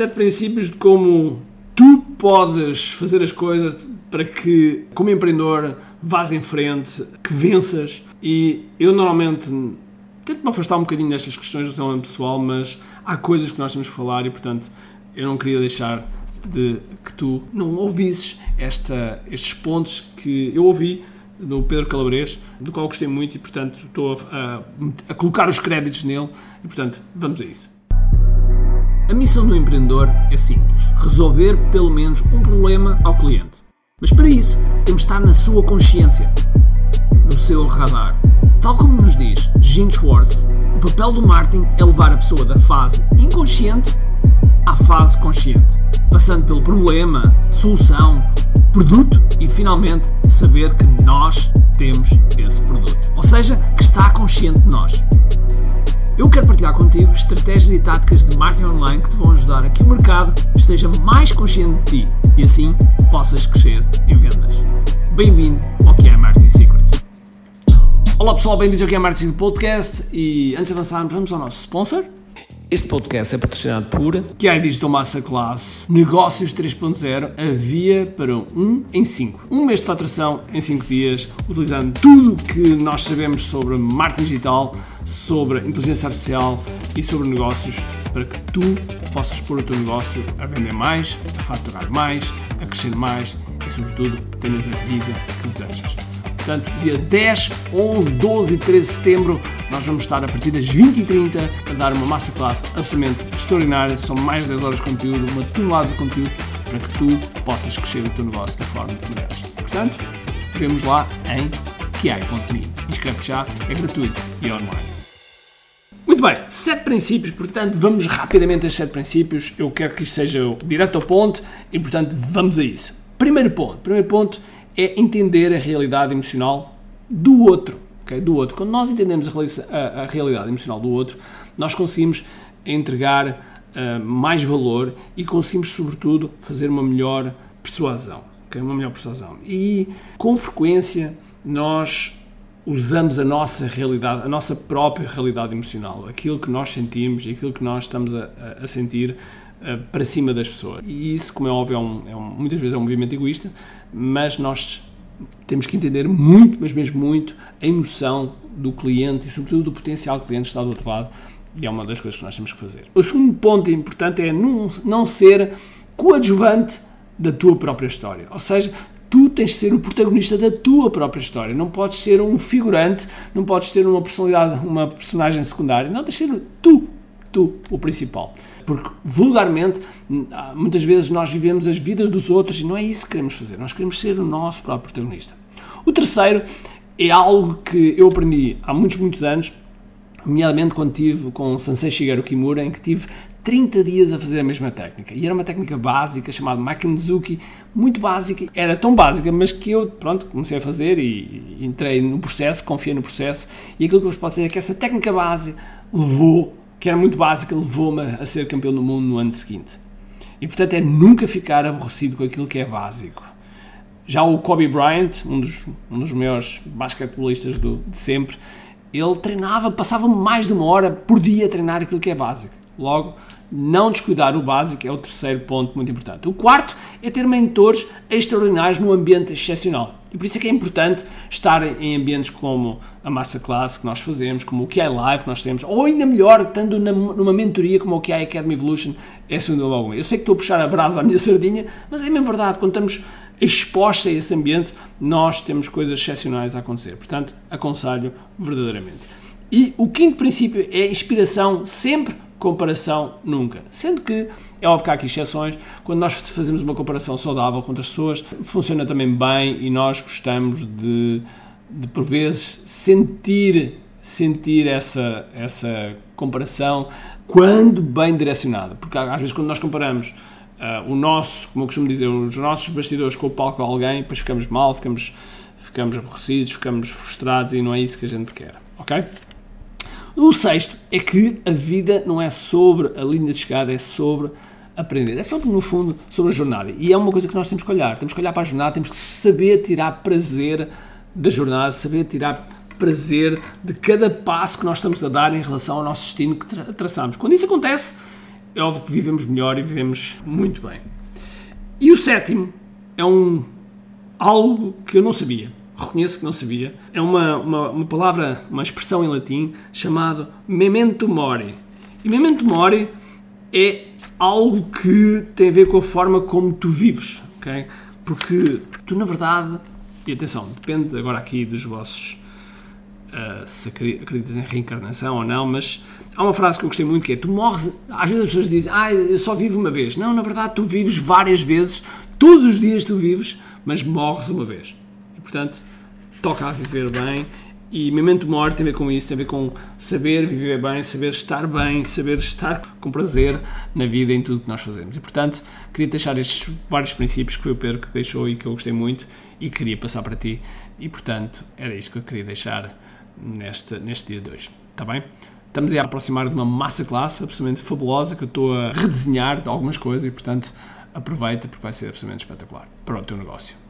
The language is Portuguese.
sete princípios de como tu podes fazer as coisas para que, como empreendedor, vás em frente, que venças. E eu normalmente tento me afastar um bocadinho destas questões do desenvolvimento pessoal, mas há coisas que nós temos que falar e, portanto, eu não queria deixar de que tu não ouvisses esta, estes pontos que eu ouvi do Pedro Calabres, do qual gostei muito e, portanto, estou a, a, a colocar os créditos nele e, portanto, vamos a isso. A missão do empreendedor é simples: resolver pelo menos um problema ao cliente. Mas para isso, temos de estar na sua consciência, no seu radar. Tal como nos diz Gene Schwartz, o papel do marketing é levar a pessoa da fase inconsciente à fase consciente, passando pelo problema, solução, produto e finalmente saber que nós temos esse produto. Ou seja, que está consciente de nós. Eu quero partilhar contigo estratégias e táticas de marketing online que te vão ajudar a que o mercado esteja mais consciente de ti e assim possas crescer em vendas. Bem-vindo ao que é Marketing Secrets. Olá pessoal, bem-vindos ao que é Marketing Podcast e antes de avançarmos vamos ao nosso sponsor. Este podcast é patrocinado por QI Digital Masterclass Negócios 3.0 A via para um em 5. Um mês de faturação em 5 dias, utilizando tudo que nós sabemos sobre marketing digital, sobre inteligência artificial e sobre negócios para que tu possas pôr o teu negócio a vender mais, a faturar mais, a crescer mais e, sobretudo, tenhas a vida que desejas. Portanto, dia 10, 11, 12 e 13 de setembro, nós vamos estar a partir das 20h30 a dar uma masterclass absolutamente extraordinária. São mais de 10 horas de conteúdo, uma tonelada de conteúdo para que tu possas crescer o teu negócio da forma que mereces. Portanto, vemos lá em kiai.me. Inscreve-te já, é gratuito e online. Muito bem, sete princípios, portanto, vamos rapidamente a sete princípios. Eu quero que isto seja direto ao ponto e, portanto, vamos a isso. Primeiro ponto. Primeiro ponto é entender a realidade emocional do outro. Okay? Do outro. Quando nós entendemos a, a, a realidade emocional do outro, nós conseguimos entregar uh, mais valor e conseguimos, sobretudo, fazer uma melhor persuasão. Okay? Uma melhor persuasão. E, com frequência, nós usamos a nossa realidade, a nossa própria realidade emocional, aquilo que nós sentimos e aquilo que nós estamos a, a sentir uh, para cima das pessoas. E isso, como é óbvio, é um, é um, muitas vezes é um movimento egoísta, mas nós temos que entender muito, mas mesmo muito, a emoção do cliente e, sobretudo, do potencial cliente que está do outro lado. E é uma das coisas que nós temos que fazer. O segundo ponto importante é não, não ser coadjuvante da tua própria história. Ou seja, tu tens de ser o protagonista da tua própria história. Não podes ser um figurante, não podes ter uma personalidade, uma personagem secundária. Não, tens de ser tu, tu, o principal. Porque, vulgarmente, muitas vezes nós vivemos as vidas dos outros e não é isso que queremos fazer. Nós queremos ser o nosso próprio protagonista. O terceiro é algo que eu aprendi há muitos, muitos anos, nomeadamente quando tive com Sansei Shigeru Kimura, em que tive 30 dias a fazer a mesma técnica. E era uma técnica básica chamada Makinzuki, muito básica. Era tão básica, mas que eu, pronto, comecei a fazer e entrei no processo, confiei no processo. E aquilo que eu vos posso dizer é que essa técnica base levou, que era muito básica, levou-me a ser campeão do mundo no ano seguinte. E portanto é nunca ficar aborrecido com aquilo que é básico. Já o Kobe Bryant, um dos, um dos maiores basquetebolistas de sempre, ele treinava, passava mais de uma hora por dia a treinar aquilo que é básico. Logo, não descuidar o básico é o terceiro ponto muito importante. O quarto é ter mentores extraordinários num ambiente excepcional. E por isso é que é importante estar em ambientes como a Masterclass que nós fazemos, como o QI Live que nós temos, ou ainda melhor, estando numa mentoria como o QI Academy Evolution, é sem dúvida alguma. Eu sei que estou a puxar a brasa à minha sardinha, mas é mesmo verdade, quando estamos expostos a esse ambiente, nós temos coisas excepcionais a acontecer. Portanto, aconselho verdadeiramente. E o quinto princípio é inspiração sempre comparação nunca. Sendo que é óbvio que há aqui exceções, quando nós fazemos uma comparação saudável com outras pessoas, funciona também bem e nós gostamos de, de por vezes, sentir, sentir essa, essa comparação quando bem direcionada. Porque às vezes, quando nós comparamos uh, o nosso, como eu costumo dizer, os nossos bastidores com o palco de alguém, depois ficamos mal, ficamos, ficamos aborrecidos, ficamos frustrados e não é isso que a gente quer. Ok? O sexto é que a vida não é sobre a linha de chegada, é sobre aprender. É sobre, no fundo, sobre a jornada. E é uma coisa que nós temos que olhar. Temos que olhar para a jornada, temos que saber tirar prazer da jornada, saber tirar prazer de cada passo que nós estamos a dar em relação ao nosso destino que tra traçamos. Quando isso acontece, é óbvio que vivemos melhor e vivemos muito bem. E o sétimo é um algo que eu não sabia. Reconheço que não sabia. É uma, uma, uma palavra, uma expressão em latim chamado memento mori. E memento mori é algo que tem a ver com a forma como tu vives, ok? Porque tu, na verdade, e atenção, depende agora aqui dos vossos uh, se acreditas em reencarnação ou não, mas há uma frase que eu gostei muito que é: tu morres. Às vezes as pessoas dizem, ah, eu só vivo uma vez. Não, na verdade, tu vives várias vezes, todos os dias tu vives, mas morres uma vez. Portanto, toca a viver bem. E memento mori tem a ver com isso, tem a ver com saber viver bem, saber estar bem, saber estar com prazer na vida em tudo que nós fazemos. E portanto, queria deixar estes vários princípios que foi o Pedro que deixou e que eu gostei muito e queria passar para ti. E portanto, era isto que eu queria deixar neste, neste dia de hoje. Está bem? Estamos a aproximar de uma massa classe absolutamente fabulosa que eu estou a redesenhar de algumas coisas e, portanto, aproveita porque vai ser absolutamente espetacular para o teu negócio.